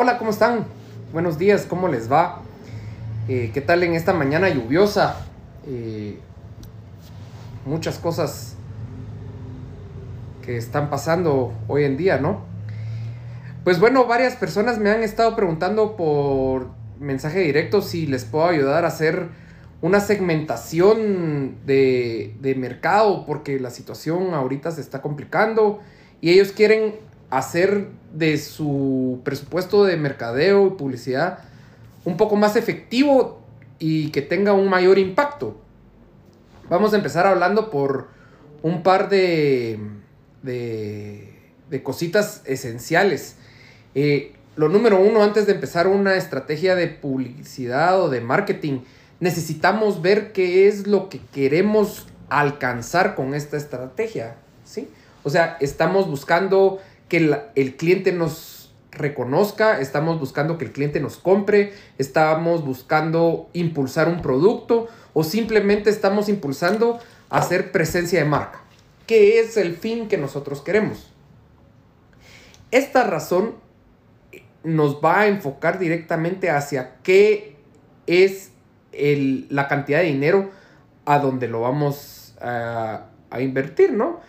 hola, ¿cómo están? Buenos días, ¿cómo les va? Eh, ¿Qué tal en esta mañana lluviosa? Eh, muchas cosas que están pasando hoy en día, ¿no? Pues bueno, varias personas me han estado preguntando por mensaje directo si les puedo ayudar a hacer una segmentación de, de mercado porque la situación ahorita se está complicando y ellos quieren hacer de su presupuesto de mercadeo y publicidad un poco más efectivo y que tenga un mayor impacto. Vamos a empezar hablando por un par de, de, cositas esenciales. Eh, lo número uno, antes de empezar una estrategia de publicidad o de marketing, necesitamos ver qué es lo que queremos alcanzar con esta estrategia. ¿sí? O sea, estamos buscando que el cliente nos reconozca, estamos buscando que el cliente nos compre, estamos buscando impulsar un producto o simplemente estamos impulsando hacer presencia de marca. ¿Qué es el fin que nosotros queremos? Esta razón nos va a enfocar directamente hacia qué es la cantidad de dinero a donde lo vamos a, invertir, ¿no?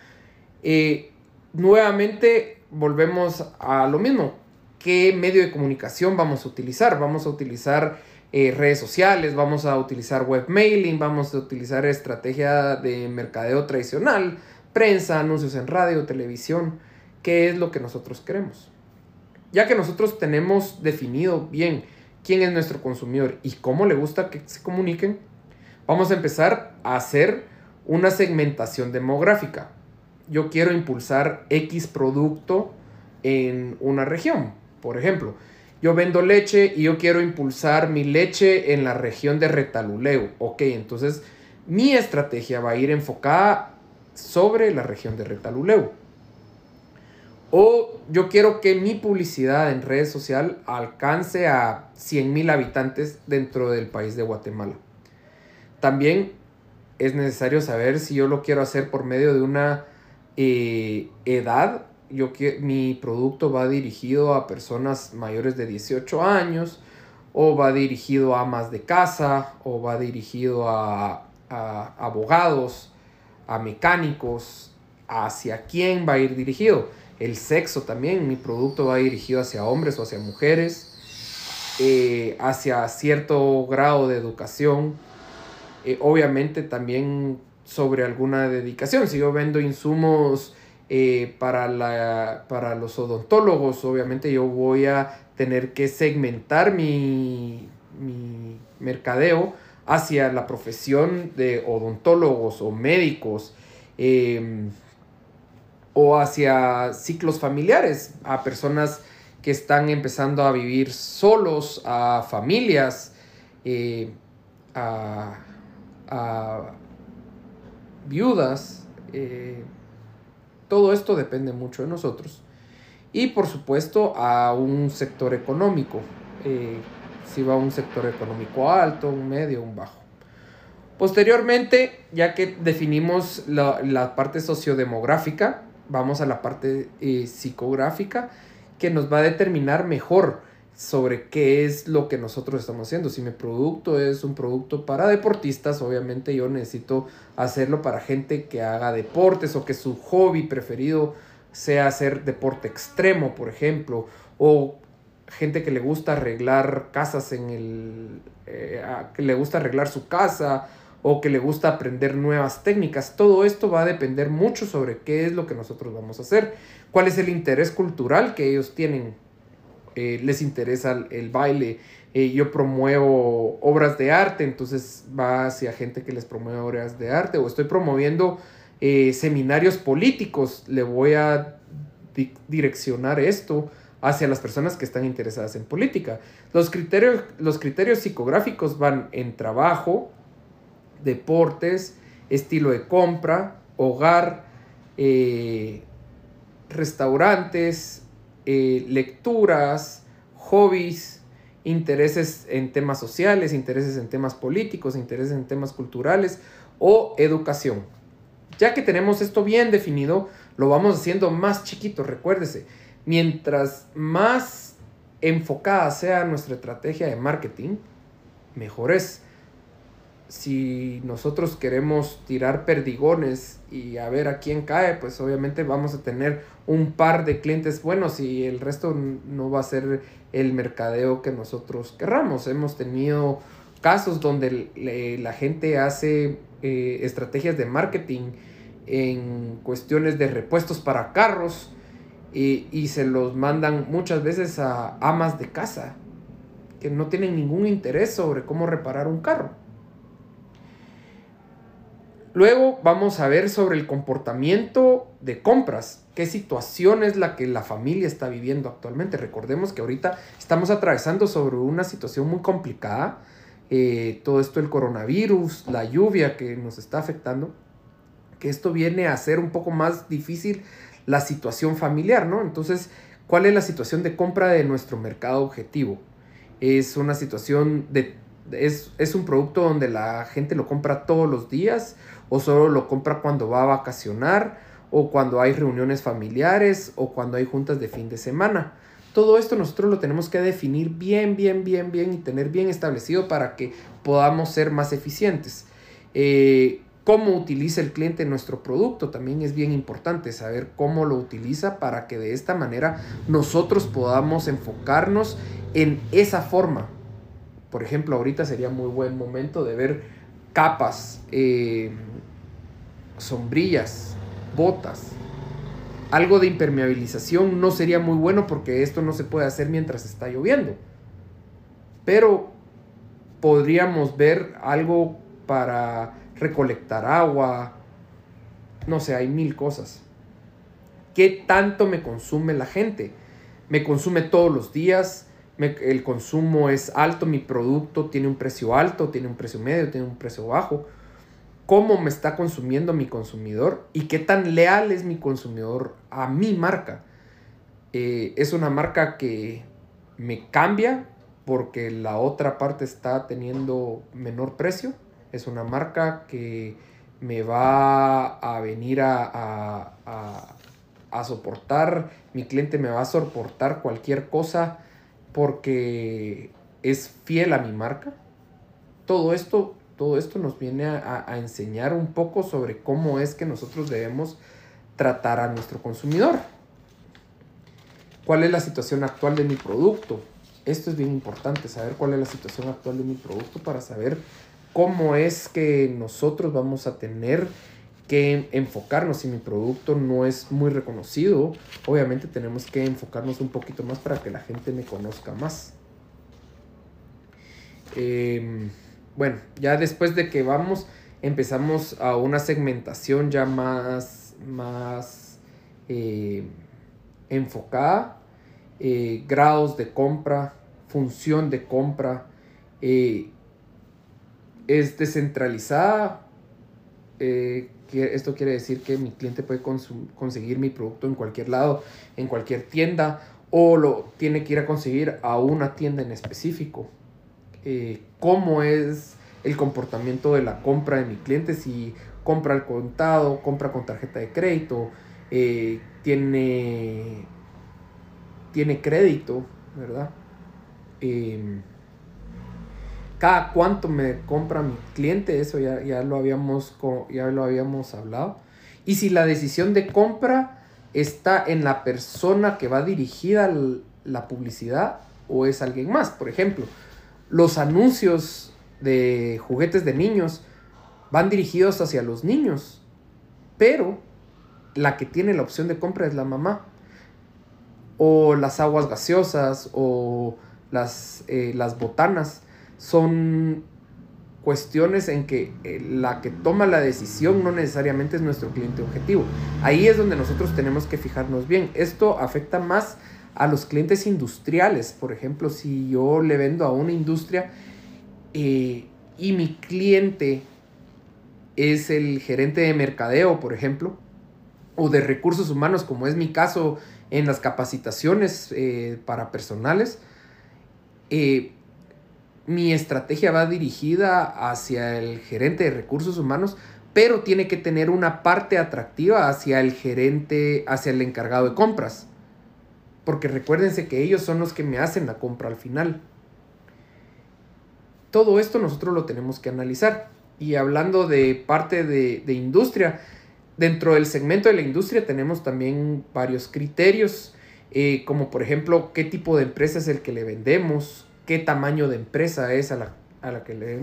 Eh, nuevamente volvemos a lo mismo. ¿Qué medio de comunicación vamos a utilizar? Vamos a utilizar eh, redes sociales, vamos a utilizar web mailing, vamos a utilizar estrategia de mercadeo tradicional, prensa, anuncios en radio, televisión. ¿Qué es lo que nosotros queremos? Ya que nosotros tenemos definido bien quién es nuestro consumidor y cómo le gusta que se comuniquen, vamos a empezar a hacer una segmentación demográfica yo quiero impulsar X producto en una región. Por ejemplo, yo vendo leche y yo quiero impulsar mi leche en la región de Retaluleu. Ok, entonces mi estrategia va a ir enfocada sobre la región de Retaluleu. O yo quiero que mi publicidad en redes sociales alcance a 100.000 habitantes dentro del país de Guatemala. También es necesario saber si yo lo quiero hacer por medio de una eh, edad, yo que mi producto va dirigido a personas mayores de 18 años, o va dirigido a amas de casa, o va dirigido a, a abogados, a mecánicos, hacia quién va a ir dirigido. El sexo también, mi producto va dirigido hacia hombres o hacia mujeres, eh, hacia cierto grado de educación. Eh, obviamente también sobre alguna dedicación. Si yo vendo insumos eh, para, la, para los odontólogos, obviamente yo voy a tener que segmentar mi, mi mercadeo hacia la profesión de odontólogos o médicos em, o hacia ciclos familiares, a personas que están empezando a vivir solos, a familias, eh, a, viudas. Eh, todo esto depende mucho de nosotros. Y por supuesto a un sector económico. Eh, si va a un sector económico alto, un medio, un bajo. Posteriormente, ya que definimos la, parte sociodemográfica, vamos a la parte eh, psicográfica que nos va a determinar mejor sobre qué es lo que nosotros estamos haciendo. Si mi producto es un producto para deportistas, obviamente yo necesito hacerlo para gente que haga deportes o que su hobby preferido sea hacer deporte extremo, por ejemplo, o gente que le gusta arreglar casas en el... Eh, que le gusta arreglar su casa o que le gusta aprender nuevas técnicas. Todo esto va a depender mucho sobre qué es lo que nosotros vamos a hacer, cuál es el interés cultural que ellos tienen eh, les interesa el, baile. Eh, yo promuevo obras de arte, entonces va hacia gente que les promueve obras de arte. O estoy promoviendo eh, seminarios políticos, le voy a direccionar esto hacia las personas que están interesadas en política. Los criterios, los criterios psicográficos van en trabajo, deportes, estilo de compra, hogar, restaurantes, eh, lecturas, hobbies, intereses en temas sociales, intereses en temas políticos, intereses en temas culturales o educación. Ya que tenemos esto bien definido, lo vamos haciendo más chiquito, recuérdese. Mientras más enfocada sea nuestra estrategia de marketing, mejor es. Si nosotros queremos tirar perdigones y a ver a quién cae, pues obviamente vamos a tener un par de clientes buenos y el resto no va a ser el mercadeo que nosotros querramos. Hemos tenido casos donde la gente hace eh, estrategias de marketing en cuestiones de repuestos para carros y, y, se los mandan muchas veces a amas de casa que no tienen ningún interés sobre cómo reparar un carro. Luego vamos a ver sobre el comportamiento de compras. ¿Qué situación es la que la familia está viviendo actualmente? Recordemos que ahorita estamos atravesando sobre una situación muy complicada eh, todo esto el coronavirus, la lluvia que nos está afectando, que esto viene a ser un poco más difícil la situación familiar, ¿no? Entonces, ¿cuál es la situación de compra de nuestro mercado objetivo? Es una situación de... Es, es un producto donde la gente lo compra todos los días o solo lo compra cuando va a vacacionar o cuando hay reuniones familiares o cuando hay juntas de fin de semana. Todo esto nosotros lo tenemos que definir bien, bien, bien, bien y tener bien establecido para que podamos ser más eficientes. Eh, cómo utiliza el cliente nuestro producto también es bien importante saber cómo lo utiliza para que de esta manera nosotros podamos enfocarnos en esa forma. Por ejemplo, ahorita sería muy buen momento de ver capas, eh, sombrillas, botas, algo de impermeabilización no sería muy bueno porque esto no se puede hacer mientras está lloviendo. Pero podríamos ver algo para recolectar agua. No sé, hay mil cosas. ¿Qué tanto me consume la gente? Me consume todos los días. El consumo es alto, mi producto tiene un precio alto, tiene un precio medio, tiene un precio bajo cómo me está consumiendo mi consumidor y qué tan leal es mi consumidor a mi marca. Eh, es una marca que me cambia porque la otra parte está teniendo menor precio. Es una marca que me va a venir a, a soportar, mi cliente me va a soportar cualquier cosa porque es fiel a mi marca. Todo esto todo esto nos viene a, enseñar un poco sobre cómo es que nosotros debemos tratar a nuestro consumidor. ¿Cuál es la situación actual de mi producto? Esto es bien importante, saber cuál es la situación actual de mi producto para saber cómo es que nosotros vamos a tener que enfocarnos. Si mi producto no es muy reconocido, obviamente tenemos que enfocarnos un poquito más para que la gente me conozca más. Eh, bueno, ya después de que vamos, empezamos a una segmentación ya más, más eh, enfocada, eh, grados de compra, función de compra, eh, es descentralizada. Esto quiere decir que mi cliente puede conseguir mi producto en cualquier lado, en cualquier tienda, o lo tiene que ir a conseguir a una tienda en específico. Eh, cómo es el comportamiento de la compra de mi cliente, si compra al contado, compra con tarjeta de crédito, eh, tiene, tiene crédito, ¿verdad? Em, cada cuánto me compra mi cliente, eso ya, ya, lo habíamos, ya lo habíamos hablado. Y si la decisión de compra está en la persona que va dirigida la publicidad o es alguien más. Por ejemplo, los anuncios de juguetes de niños van dirigidos hacia los niños, pero la que tiene la opción de compra es la mamá. O las aguas gaseosas o las, eh, las botanas son cuestiones en que eh, la que toma la decisión no necesariamente es nuestro cliente objetivo. Ahí es donde nosotros tenemos que fijarnos bien. Esto afecta más a los clientes industriales. Por ejemplo, si yo le vendo a una industria eh, y mi cliente es el gerente de mercadeo, por ejemplo, o de recursos humanos, como es mi caso en las capacitaciones eh, para personales, eh, mi estrategia va dirigida hacia el gerente de recursos humanos, pero tiene que tener una parte atractiva hacia el gerente, hacia el encargado de compras porque recuérdense que ellos son los que me hacen la compra al final. Todo esto nosotros lo tenemos que analizar. Y hablando de parte de, de industria, dentro del segmento de la industria tenemos también varios criterios, eh, como por ejemplo qué tipo de empresa es el que le vendemos, qué tamaño de empresa es a la, a la que le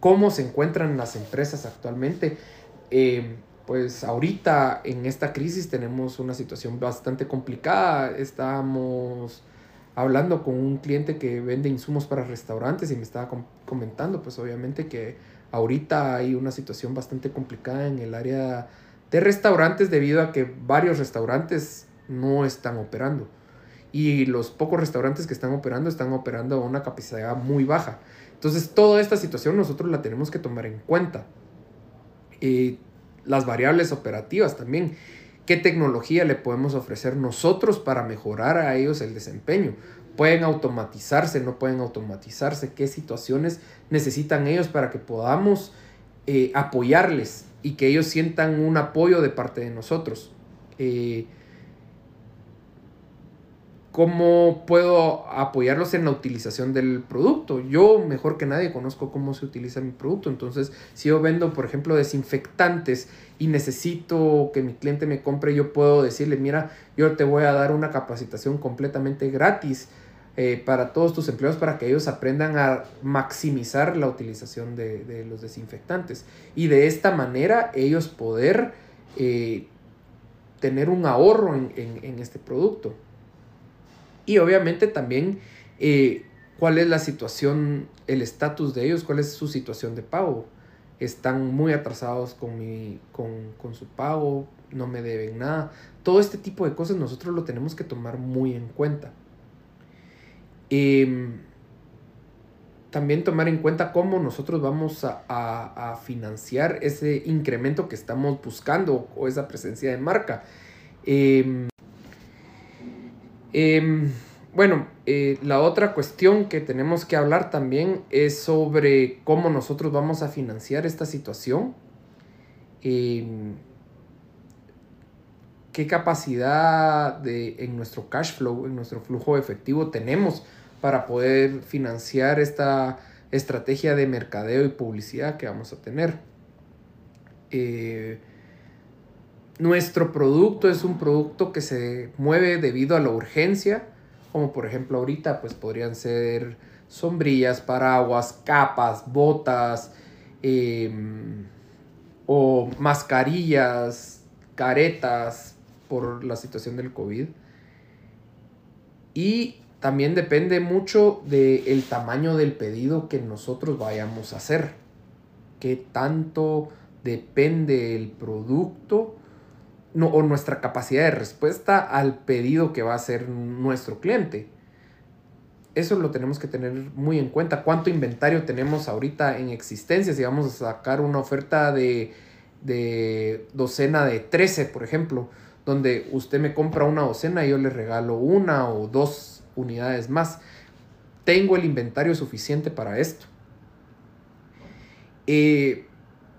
cómo se encuentran las empresas actualmente. Eh, pues ahorita en esta crisis tenemos una situación bastante complicada. Estamos hablando con un cliente que vende insumos para restaurantes y me estaba comentando pues obviamente que ahorita hay una situación bastante complicada en el área de restaurantes debido a que varios restaurantes no están operando. Y los pocos restaurantes que están operando están operando a una capacidad muy baja. Entonces, toda esta situación nosotros la tenemos que tomar en cuenta. y las variables operativas también. ¿Qué tecnología le podemos ofrecer nosotros para mejorar a ellos el desempeño? ¿Pueden automatizarse? ¿No pueden automatizarse? ¿Qué situaciones necesitan ellos para que podamos eh, apoyarles y que ellos sientan un apoyo de parte de nosotros? Eh, cómo puedo apoyarlos en la utilización del producto. Yo mejor que nadie conozco cómo se utiliza mi producto. Entonces, si yo vendo, por ejemplo, desinfectantes y necesito que mi cliente me compre, yo puedo decirle, mira, yo te voy a dar una capacitación completamente gratis eh, para todos tus empleados para que ellos aprendan a maximizar la utilización de, los desinfectantes. Y de esta manera ellos poder eh, tener un ahorro en este producto. Y obviamente también eh, cuál es la situación, el estatus de ellos, cuál es su situación de pago. Están muy atrasados con, mi, con, su pago, no me deben nada. Todo este tipo de cosas nosotros lo tenemos que tomar muy en cuenta. Em, también tomar en cuenta cómo nosotros vamos a, financiar ese incremento que estamos buscando o esa presencia de marca. Eh, Em, bueno, eh, la otra cuestión que tenemos que hablar también es sobre cómo nosotros vamos a financiar esta situación. Em, qué capacidad de, en nuestro cash flow, en nuestro flujo efectivo tenemos para poder financiar esta estrategia de mercadeo y publicidad que vamos a tener. Eh, nuestro producto es un producto que se mueve debido a la urgencia, como por ejemplo ahorita pues podrían ser sombrillas, paraguas, capas, botas em, o mascarillas, caretas por la situación del COVID. Y también depende mucho del tamaño del pedido que nosotros vayamos a hacer. Qué tanto depende el producto o nuestra capacidad de respuesta al pedido que va a hacer nuestro cliente. Eso lo tenemos que tener muy en cuenta. ¿Cuánto inventario tenemos ahorita en existencia? Si vamos a sacar una oferta de, de docena de 13, por ejemplo, donde usted me compra una docena y yo le regalo una o dos unidades más. Tengo el inventario suficiente para esto. Eh,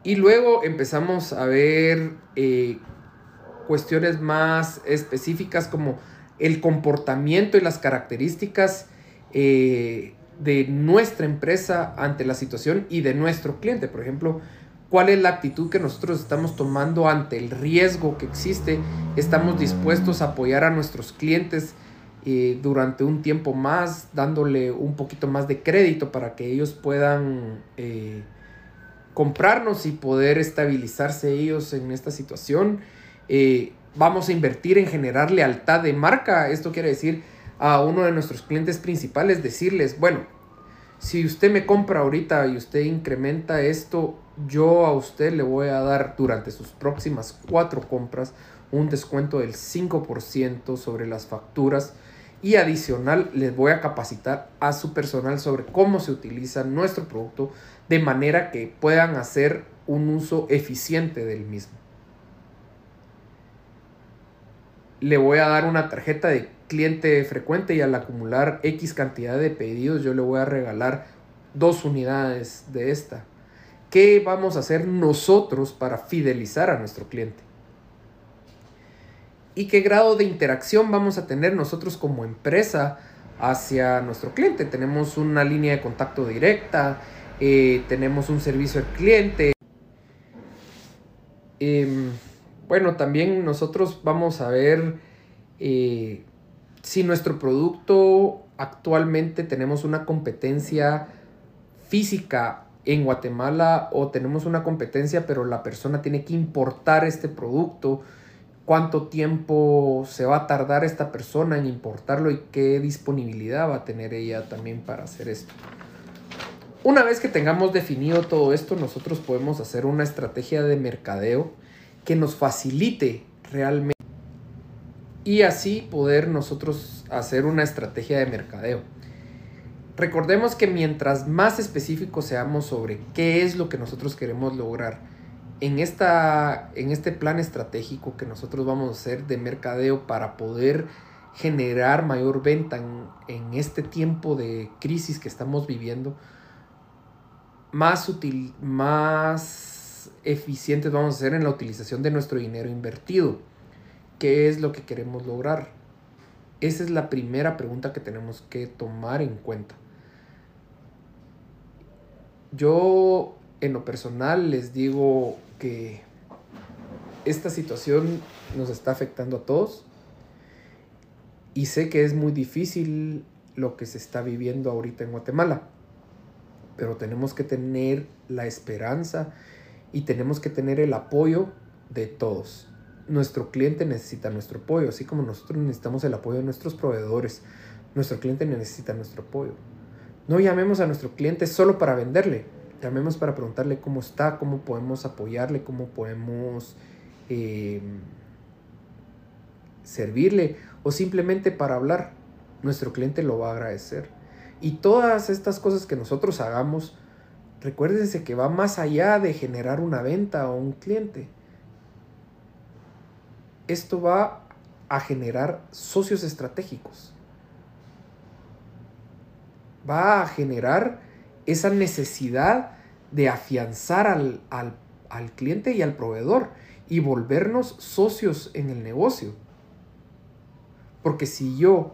y luego empezamos a ver eh, cuestiones más específicas como el comportamiento y las características eh, de nuestra empresa ante la situación y de nuestro cliente. Por ejemplo, cuál es la actitud que nosotros estamos tomando ante el riesgo que existe. Estamos dispuestos a apoyar a nuestros clientes eh, durante un tiempo más, dándole un poquito más de crédito para que ellos puedan eh, comprarnos y poder estabilizarse ellos en esta situación. Eh, vamos a invertir en generar lealtad de marca. Esto quiere decir a uno de nuestros clientes principales decirles, bueno, si usted me compra ahorita y usted incrementa esto, yo a usted le voy a dar durante sus próximas cuatro compras un descuento del 5% sobre las facturas y adicional les voy a capacitar a su personal sobre cómo se utiliza nuestro producto de manera que puedan hacer un uso eficiente del mismo. Le voy a dar una tarjeta de cliente frecuente y al acumular X cantidad de pedidos yo le voy a regalar dos unidades de esta. ¿Qué vamos a hacer nosotros para fidelizar a nuestro cliente? y qué grado de interacción vamos a tener nosotros como empresa hacia nuestro cliente. Tenemos una línea de contacto directa, eh, tenemos un servicio al cliente. Em, bueno, también nosotros vamos a ver eh, si nuestro producto actualmente tenemos una competencia física en Guatemala o tenemos una competencia pero la persona tiene que importar este producto, cuánto tiempo se va a tardar esta persona en importarlo y qué disponibilidad va a tener ella también para hacer esto. Una vez que tengamos definido todo esto, nosotros podemos hacer una estrategia de mercadeo que nos facilite realmente y así poder nosotros hacer una estrategia de mercadeo. Recordemos que mientras más específicos seamos sobre qué es lo que nosotros queremos lograr en, esta, en este plan estratégico que nosotros vamos a hacer de mercadeo para poder generar mayor venta en, en este tiempo de crisis que estamos viviendo, más útil, más eficientes vamos a ser en la utilización de nuestro dinero invertido. ¿Qué es lo que queremos lograr? Esa es la primera pregunta que tenemos que tomar en cuenta. Yo en lo personal les digo que esta situación nos está afectando a todos y sé que es muy difícil lo que se está viviendo ahorita en Guatemala pero tenemos que tener la esperanza y tenemos que tener el apoyo de todos. Nuestro cliente necesita nuestro apoyo, así como nosotros necesitamos el apoyo de nuestros proveedores. Nuestro cliente necesita nuestro apoyo. No llamemos a nuestro cliente solo para venderle, llamemos para preguntarle cómo está, cómo podemos apoyarle, cómo podemos em, servirle o simplemente para hablar. Nuestro cliente lo va a agradecer. Y todas estas cosas que nosotros hagamos, recuérdense que va más allá de generar una venta o un cliente. Esto va a generar socios estratégicos. Va a generar esa necesidad de afianzar al, al cliente y al proveedor y volvernos socios en el negocio. Porque si yo,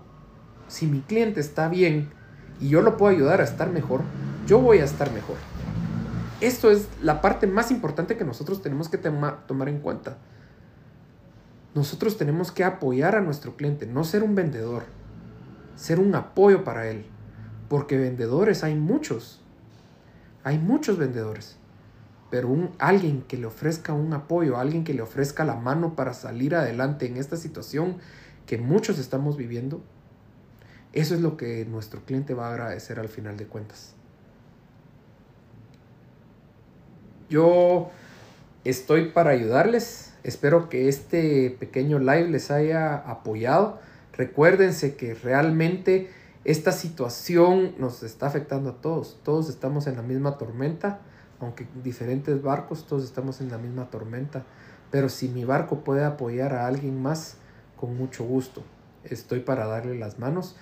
si mi cliente está bien, y yo lo puedo ayudar a estar mejor, yo voy a estar mejor. Esto es la parte más importante que nosotros tenemos que tomar en cuenta. Nosotros tenemos que apoyar a nuestro cliente, no ser un vendedor, ser un apoyo para él. Porque vendedores hay muchos. Hay muchos vendedores. Pero un, alguien que le ofrezca un apoyo, alguien que le ofrezca la mano para salir adelante en esta situación que muchos estamos viviendo, eso es lo que nuestro cliente va a agradecer al final de cuentas. Yo estoy para ayudarles. Espero que este pequeño live les haya apoyado. Recuérdense que realmente esta situación nos está afectando a todos. Todos estamos en la misma tormenta, aunque diferentes barcos, todos estamos en la misma tormenta. Pero si mi barco puede apoyar a alguien más, con mucho gusto. Estoy para darle las manos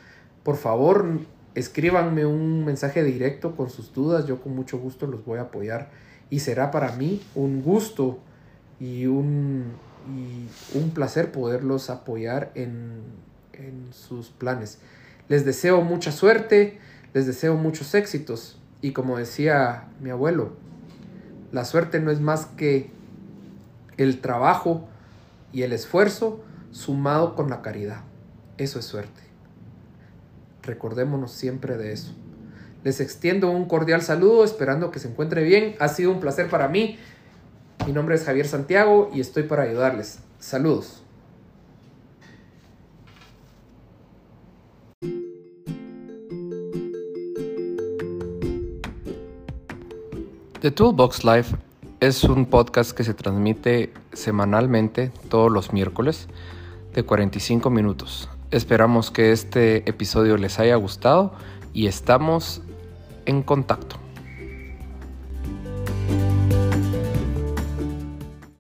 por favor, escríbanme un mensaje directo con sus dudas, yo con mucho gusto los voy a apoyar y será para mí un gusto y un, un placer poderlos apoyar en, en sus planes. Les deseo mucha suerte, les deseo muchos éxitos y como decía mi abuelo, la suerte no es más que el trabajo y el esfuerzo sumado con la caridad. Eso es suerte. Recordémonos siempre de eso. Les extiendo un cordial saludo, esperando que se encuentre bien. Ha sido un placer para mí. Mi nombre es Javier Santiago y estoy para ayudarles. Saludos. The Toolbox Live es un podcast que se transmite semanalmente todos los miércoles de 45 minutos. Esperamos que este episodio les haya gustado y estamos en contacto.